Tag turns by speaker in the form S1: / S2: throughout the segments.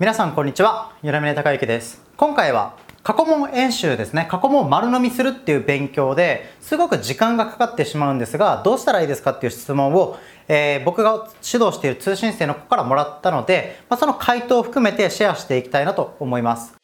S1: 皆さんこんにちは、ゆらみねたかゆきです。今回は過去問演習ですね。過去問を丸飲みするっていう勉強ですごく時間がかかってしまうんですが、どうしたらいいですかっていう質問を、えー、僕が指導している通信生の子からもらったので、まあ、その回答を含めてシェアしていきたいなと思います。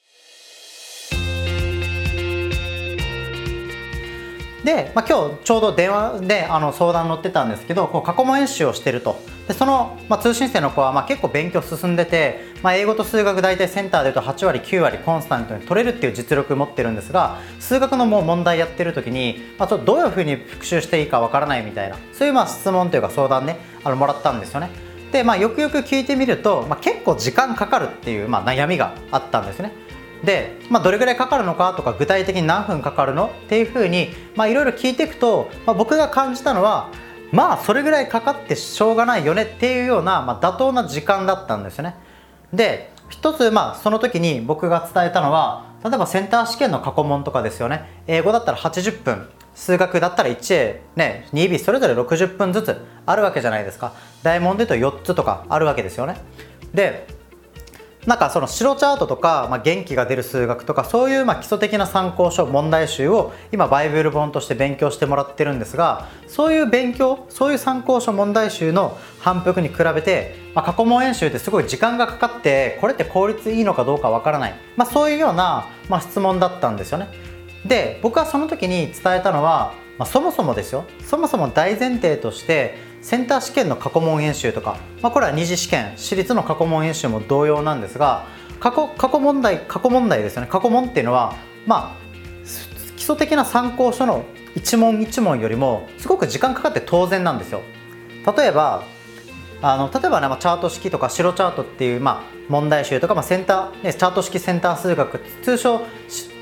S1: で、まあ、今日ちょうど電話であの相談乗ってたんですけどこう過去問演習をしてるとでその、まあ、通信生の子はまあ結構勉強進んでて、まあ、英語と数学大体センターでいうと8割9割コンスタントに取れるっていう実力持ってるんですが数学のもう問題やってる時に、まあ、ちょっとどういうふうに復習していいかわからないみたいなそういうまあ質問というか相談ねあのもらったんですよね。で、まあ、よくよく聞いてみると、まあ、結構時間かかるっていう、まあ、悩みがあったんですね。で、まあ、どれぐらいかかるのかとか具体的に何分かかるのっていうふうにいろいろ聞いていくと、まあ、僕が感じたのはまあそれぐらいかかってしょうがないよねっていうような、まあ、妥当な時間だったんですよね。で一つまあその時に僕が伝えたのは例えばセンター試験の過去問とかですよね。英語だったら80分数学だったら 1A、ね、2B それぞれ60分ずつあるわけじゃないですか。大問で言うと4つとかあるわけですよね。でなんかその白チャートとか、まあ、元気が出る数学とかそういうまあ基礎的な参考書問題集を今バイブル本として勉強してもらってるんですがそういう勉強そういう参考書問題集の反復に比べて、まあ、過去問演習ってすごい時間がかかってこれって効率いいのかどうかわからない、まあ、そういうような、まあ、質問だったんですよね。で僕はその時に伝えたのは、まあ、そもそもですよそもそも大前提としてセンター試験の過去問演習とか、まあ、これは二次試験私立の過去問演習も同様なんですが過去過去問題過去問題ですよね。過去問っていうのはまあ基礎的な参考書の一問一問よりもすごく時間かかって当然なんですよ。例えばあの例えばね、まあ、チャート式とか白チャートっていう、まあ、問題集とか、まあ、センター、ね、チャート式センター数学通称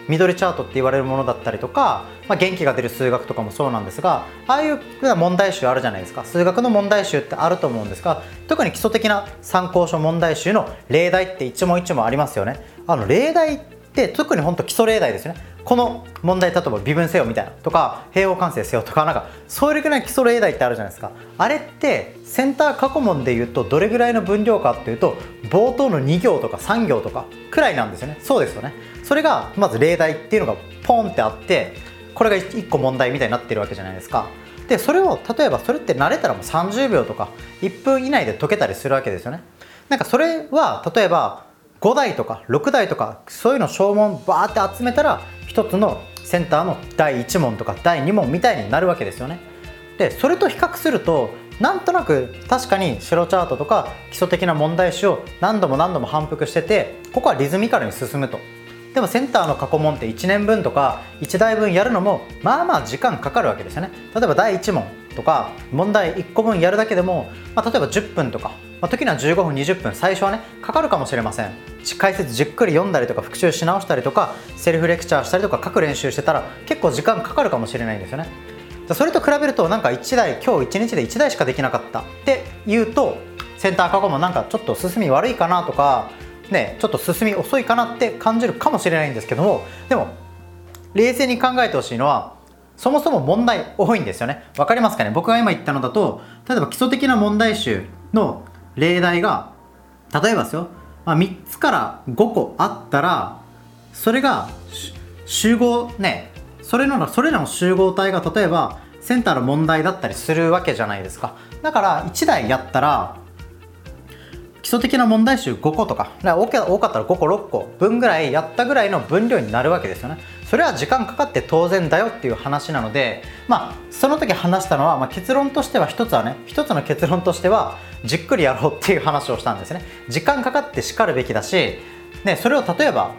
S1: 緑チャートって言われるものだったりとか、まあ、元気が出る数学とかもそうなんですがああいう問題集あるじゃないですか。数学の問題集ってあると思うんですが特に基礎的な参考書問題集の例題って一問一問ありますよね。あの例題って特に本当基礎例題ですよね。この問題例えば微分せよみたいなとか平方完成せよとかなんかそれぐらい基礎例題ってあるじゃないですか。あれってセンター過去問で言うとどれぐらいの分量かっていうと冒頭の2行とか3行とかくらいなんですよね。そうですよね。それがまず例題っていうのがポンってあってこれが1個問題みたいになってるわけじゃないですか。でそれを例えばそれって慣れたらもう30秒とか1分以内で解けたりするわけですよね。なんかそれは例えば5台とか6台とかそういうの小問バーって集めたら1つのセンターの第1問とか第2問みたいになるわけですよね。でそれと比較するとなんとなく確かに白チャートとか基礎的な問題集を何度も何度も反復しててここはリズミカルに進むと。でもセンターの過去問って1年分とか1台分やるのもまあまあ時間かかるわけですよね。例えば第1問とか問題1個分やるだけでも、まあ、例えば10分とか、まあ、時には15分20分最初はねかかるかもしれません。解説じっくり読んだりとか復習し直したりとかセルフレクチャーしたりとか書く練習してたら結構時間かかるかもしれないんですよね。それと比べるとなんか1台今日1日で1台しかできなかった。っていうとセンター過去問なんかちょっと進み悪いかなとかね、ちょっと進み遅いかなって感じるかもしれないんですけどもでも冷静に考えてほしいのはそもそも問題多いんですよね。わかりますかね？僕が今言ったのだと例えば基礎的な問題集の例題が例えばですよ、まあ、3つから5個あったらそれが集合ねそれのそれらの集合体が例えばセンターの問題だったりするわけじゃないですか。だから1台やったら基礎的な問題集5個とか。多かったら5個6個分ぐらいやったぐらいの分量になるわけですよね。それは時間かかって当然だよっていう話なのでまあその時話したのは、まあ、結論としては一つはね一つの結論としてはじっくりやろうっていう話をしたんですね。時間かかってしかるべきだし、ね、それを例えば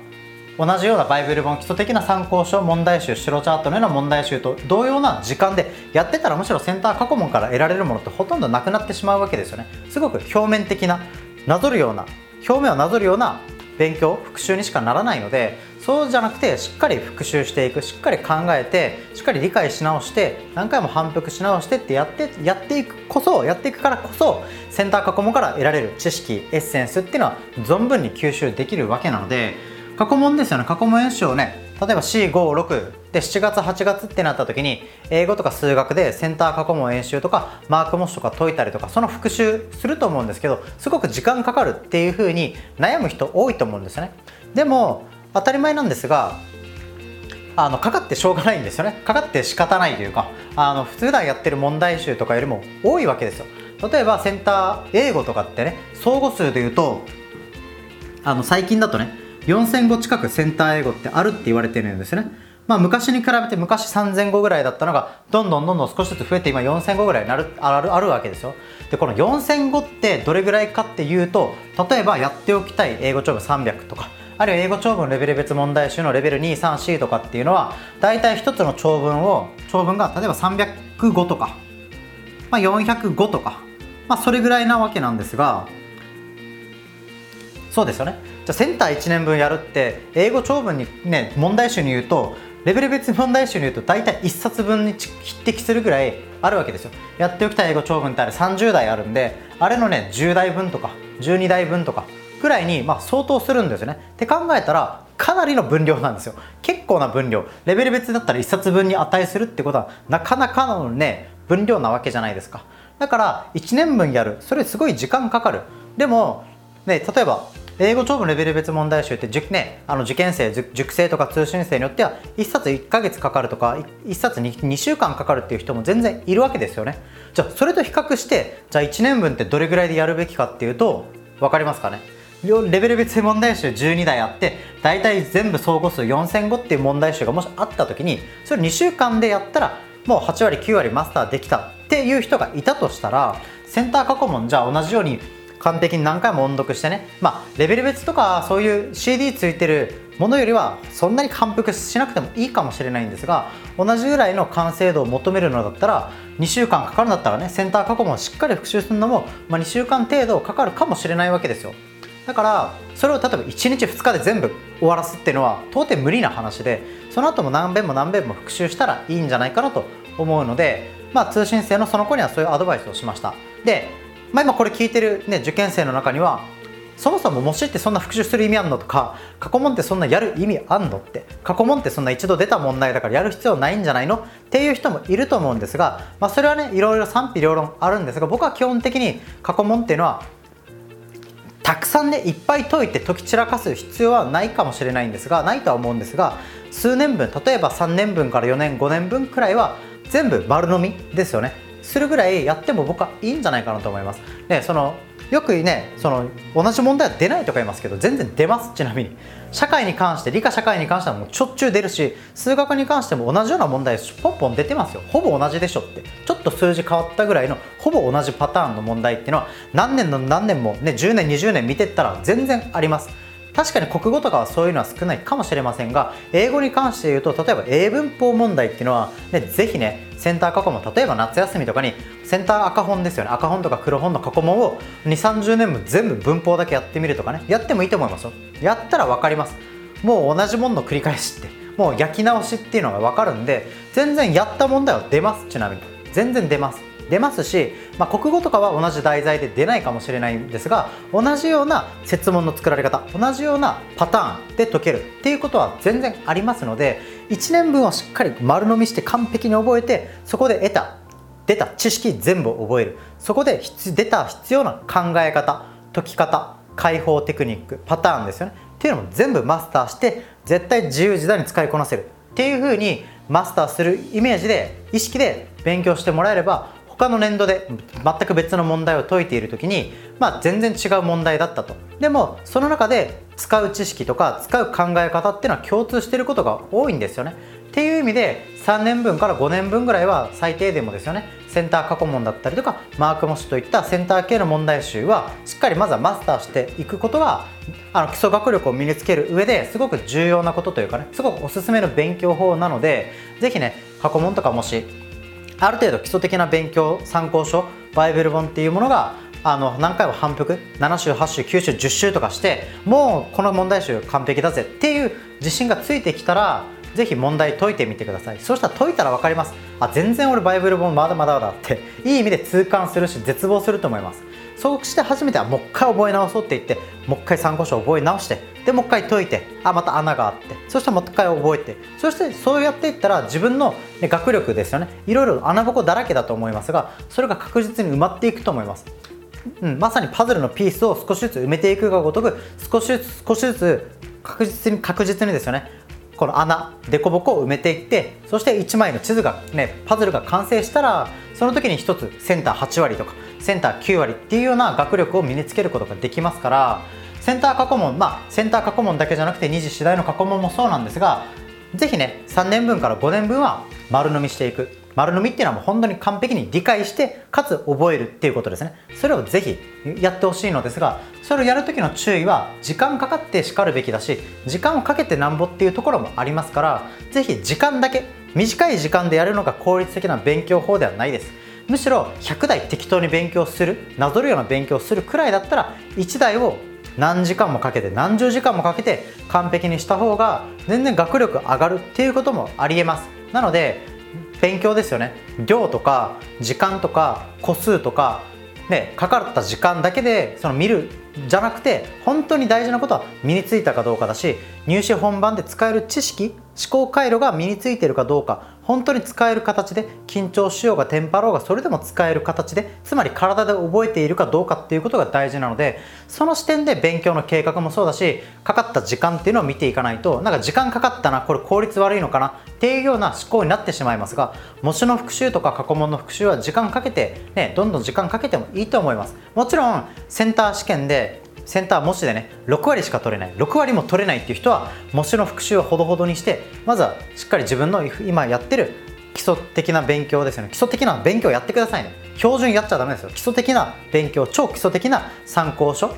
S1: 同じようなバイブル本基礎的な参考書問題集白チャートのような問題集と同様な時間でやってたらむしろセンター過去問から得られるものってほとんどなくなってしまうわけですよね。すごく表面的ななぞるような表面をなぞるような勉強復習にしかならないのでそうじゃなくてしっかり復習していくしっかり考えてしっかり理解し直して何回も反復し直してってやってやっていくこそやっていくからこそセンター過去問から得られる。知識エッセンスっていうのは存分に吸収できるわけなので過去問ですよね。過去問演習をね例えば456で7月8月ってなった時に英語とか数学でセンター過去問演習とかマーク模試とか解いたりとかその復習すると思うんですけどすごく時間かかるっていう風に悩む人多いと思うんですよね。でも当たり前なんですがあのかかってしょうがないんですよね。かかって仕方ないというかあの普段やってる問題集とかよりも多いわけですよ。例えばセンター英語とかってね相互数で言うとあの最近だとね4000語近くセンター英語ってあるって言われてるんですね。まあ昔に比べて昔3000語ぐらいだったのがどんどんどんどん少しずつ増えて今4000語ぐらいなるあるあるわけですよ。でこの4000語ってどれぐらいかっていうと例えばやっておきたい英語長文300とかあるいは英語長文レベル別問題集のレベル234とかっていうのは大体1つの長文を長文が例えば300語とか、まあ、405とか、まあ、それぐらいなわけなんですがそうですよね。じゃあセンター1年分やるって英語長文にね問題集に言うとレベル別問題集に言うと大体1冊分に匹敵するぐらいあるわけですよ。やっておきたい英語長文ってあれ30台あるんであれのね10台分とか12台分とかぐらいにまあ相当するんですよね。って考えたらかなりの分量なんですよ。結構な分量。レベル別だったら1冊分に値するってことはなかなかのね分量なわけじゃないですか。だから1年分やる。それすごい時間かかる。でもね例えば英語長文レベル別問題集って、ね、あの受験生塾生とか通信生によっては1冊1ヶ月かかるとか1冊 2, 2週間かかるっていう人も全然いるわけですよね。じゃあそれと比較してじゃあ1年分ってどれぐらいでやるべきかっていうと分かりますかね？レベル別問題集12台あって大体全部総合数4005っていう問題集がもしあった時にそれ2週間でやったらもう8割9割マスターできたっていう人がいたとしたらセンター過去問じゃあ同じように完璧に何回も音読してねまあレベル別とかそういう CD ついてるものよりはそんなに反復しなくてもいいかもしれないんですが同じぐらいの完成度を求めるのだったら2週間かかるんだったらねセンター過去問しっかり復習するのも、まあ、2週間程度かかるかもしれないわけですよ。だからそれを例えば1日2日で全部終わらすっていうのは到底無理な話でその後も何遍も何遍も復習したらいいんじゃないかなと思うので、まあ、通信制のその子にはそういうアドバイスをしました。で、まあ、今これ聞いてる、ね、受験生の中にはそもそも模試ってそんな復習する意味あんのとか過去問ってそんなやる意味あんのって過去問ってそんな一度出た問題だからやる必要ないんじゃないの？っていう人もいると思うんですが、まあ、それはねいろいろ賛否両論あるんですが僕は基本的に過去問っていうのはたくさんねいっぱい解いて解き散らかす必要はないかもしれないんですがないとは思うんですが数年分例えば3年分から4年5年分くらいは全部丸飲みですよね。するぐらいやっても僕はいいんじゃないかなと思います。でそのよくねその同じ問題は出ないとか言いますけど全然出ますちなみに。社会に関して理科社会に関してはもうしょっちゅう出るし数学に関しても同じような問題ポンポン出てますよ。ほぼ同じでしょって。ちょっと数字変わったぐらいのほぼ同じパターンの問題っていうのは何年の何年もね10年20年見てったら全然あります。確かに国語とかはそういうのは少ないかもしれませんが英語に関して言うと例えば英文法問題っていうのは、ね、ぜひねセンター過去問例えば夏休みとかにセンター赤本ですよね。赤本とか黒本の過去問を2 3 0年も全部文法だけやってみるとかね。やってもいいと思いますよ。やったら分かります。もう同じものの繰り返しってもう焼き直しっていうのが分かるんで全然やった問題は出ます。ちなみに。全然出ます。出ますし、まあ、国語とかは同じ題材で出ないかもしれないんですが同じような設問の作られ方同じようなパターンで解けるっていうことは全然ありますので1年分をしっかり丸飲みして完璧に覚えてそこで得た出た知識全部覚える。そこで出た必要な考え方解き方解放テクニックパターンですよね。っていうのも全部マスターして絶対自由自在に使いこなせる。っていうふうにマスターするイメージで意識で勉強してもらえれば他の年度で全く別の問題を解いている時に、まあ、全然違う問題だったと。でもその中で使う知識とか使う考え方っていうのは共通してることが多いんですよね。っていう意味で3年分から5年分ぐらいは最低でもですよね。センター過去問だったりとかマーク模試といったセンター系の問題集はしっかりまずはマスターしていくことがあの基礎学力を身につける上ですごく重要なことというかねすごくおすすめの勉強法なので是非ね過去問とか模試ある程度基礎的な勉強参考書バイブル本っていうものがあの何回も反復7週8週9週10週とかしてもうこの問題集完璧だぜっていう自信がついてきたらぜひ問題解いてみてください。そうしたら解いたら分かります。あ全然俺バイブル本まだまだだっていい意味で痛感するし絶望すると思います。そうして初めてはもう一回覚え直そうって言ってもう一回参考書を覚え直してでもう一回解いてあまた穴があってそしてもう一回覚えてそしてそうやっていったら自分の、学力ですよね。いろいろ穴ぼこだらけだと思いますがそれが確実に埋まっていくと思います。うん、まさにパズルのピースを少しずつ埋めていくがごとく少しずつ少しずつ確実に確実にですよね。この穴凸凹を埋めていってそして1枚の地図がねパズルが完成したらその時に1つセンター8割とかセンター9割っていうような学力を身につけることができますからセンター過去問まあセンター過去問だけじゃなくて二次次第の過去問もそうなんですが是非ね3年分から5年分は丸飲みしていく。丸飲みっていうのはもう本当に完璧に理解してかつ覚えるっていうことですね。それをぜひやってほしいのですがそれをやる時の注意は時間かかってしかるべきだし時間をかけてなんぼっていうところもありますからぜひ時間だけ短い時間でやるのが効率的な勉強法ではないです。むしろ100台適当に勉強するなぞるような勉強するくらいだったら1台を何時間もかけて何十時間もかけて完璧にした方が全然学力上がるっていうこともありえます。なので勉強ですよね。量とか時間とか個数とかねかかった時間だけでその見るじゃなくて本当に大事なことは身についたかどうかだし入試本番で使える知識思考回路が身についてるかどうか本当に使える形で緊張しようがテンパろうがそれでも使える形でつまり体で覚えているかどうかっていうことが大事なのでその視点で勉強の計画もそうだしかかった時間っていうのを見ていかないとなんか時間かかったなこれ効率悪いのかなっていうような思考になってしまいますが模試の復習とか過去問の復習は時間かけて、ね、どんどん時間かけてもいいと思います。もちろんセンター試験でセンター模試でね6割しか取れない。6割も取れないっていう人は模試の復習はほどほどにしてまずはしっかり自分の今やってる基礎的な勉強ですよね。基礎的な勉強やってくださいね。標準やっちゃダメですよ。基礎的な勉強超基礎的な参考書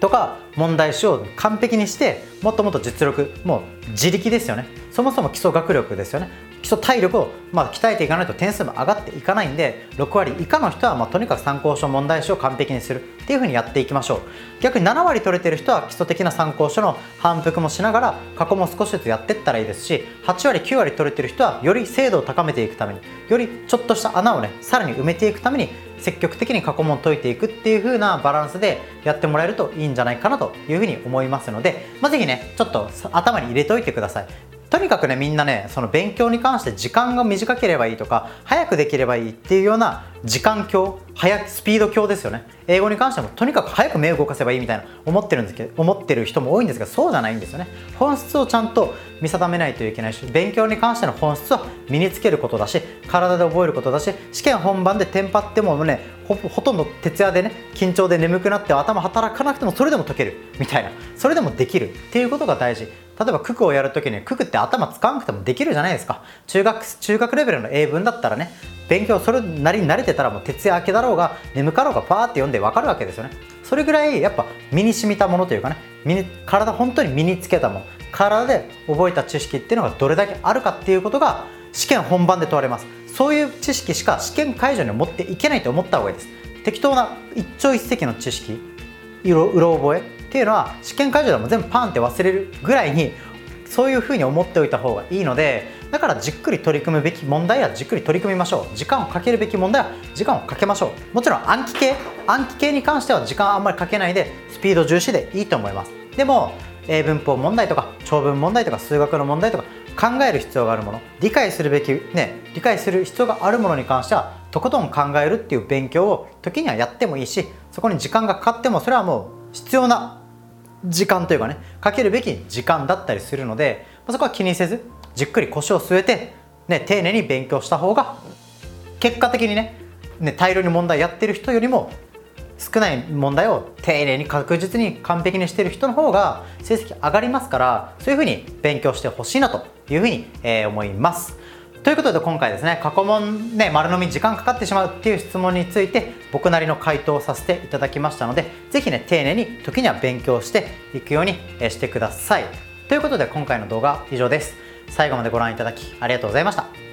S1: とか問題集を完璧にしてもっともっと実力もう自力ですよね。そもそも基礎学力ですよね。基礎体力をまあ鍛えていかないと点数も上がっていかないんで6割以下の人はまあとにかく参考書問題集を完璧にするっていうふうにやっていきましょう。逆に7割取れてる人は基礎的な参考書の反復もしながら過去も少しずつやっていったらいいですし8割9割取れてる人はより精度を高めていくためによりちょっとした穴をねさらに埋めていくために積極的に過去問を解いていくっていう風なバランスでやってもらえるといいんじゃないかなというふうに思いますので、まあ、ぜひねちょっと頭に入れておいてください。とにかくねみんなねその勉強に関して時間が短ければいいとか早くできればいいっていうような時間強早スピード強ですよね。英語に関してもとにかく早く目を動かせばいいみたいな思ってるんですけど思ってる人も多いんですがそうじゃないんですよね。本質をちゃんと見定めないといけないし勉強に関しての本質は身につけることだし体で覚えることだし試験本番でテンパってもねほとんど徹夜でね緊張で眠くなって頭働かなくてもそれでも解けるみたいなそれでもできるっていうことが大事。例えば九九をやるときに九九って頭使わなくてもできるじゃないですか。中学中学レベルの英文だったらね勉強それなりに慣れてたらもう徹夜明けだろうが眠かろうがパーって読んで分かるわけですよね。それぐらいやっぱ身に染みたものというかね身に体本当に身につけたもの。体で覚えた知識っていうのがどれだけあるかっていうことが試験本番で問われます。そういう知識しか試験会場に持っていけないと思った方がいいです。適当な一朝一夕の知識うろ覚えっていうのは試験会場でも全部パンって忘れるぐらいにそういうふうに思っておいた方がいいのでだからじっくり取り組むべき問題はじっくり取り組みましょう。時間をかけるべき問題は時間をかけましょう。もちろん暗記系。暗記系に関しては時間あんまりかけないでスピード重視でいいと思います。でも英文法問題とか長文問題とか数学の問題とか考える必要があるもの。理解するべきね理解する必要があるものに関してはとことん考えるっていう勉強を時にはやってもいいしそこに時間がかかってもそれはもう必要な時間というかねかけるべき時間だったりするのでそこは気にせずじっくり腰を据えて、ね、丁寧に勉強した方が結果的にねね大量に問題やってる人よりも少ない問題を丁寧に確実に完璧にしてる人の方が成績上がりますからそういうふうに勉強してほしいなというふうに、え、思います。ということで今回ですね過去問ね丸飲み時間かかってしまうっていう質問について僕なりの回答をさせていただきましたので是非ね丁寧に時には勉強していくようにしてください。ということで今回の動画は以上です。最後までご覧いただきありがとうございました。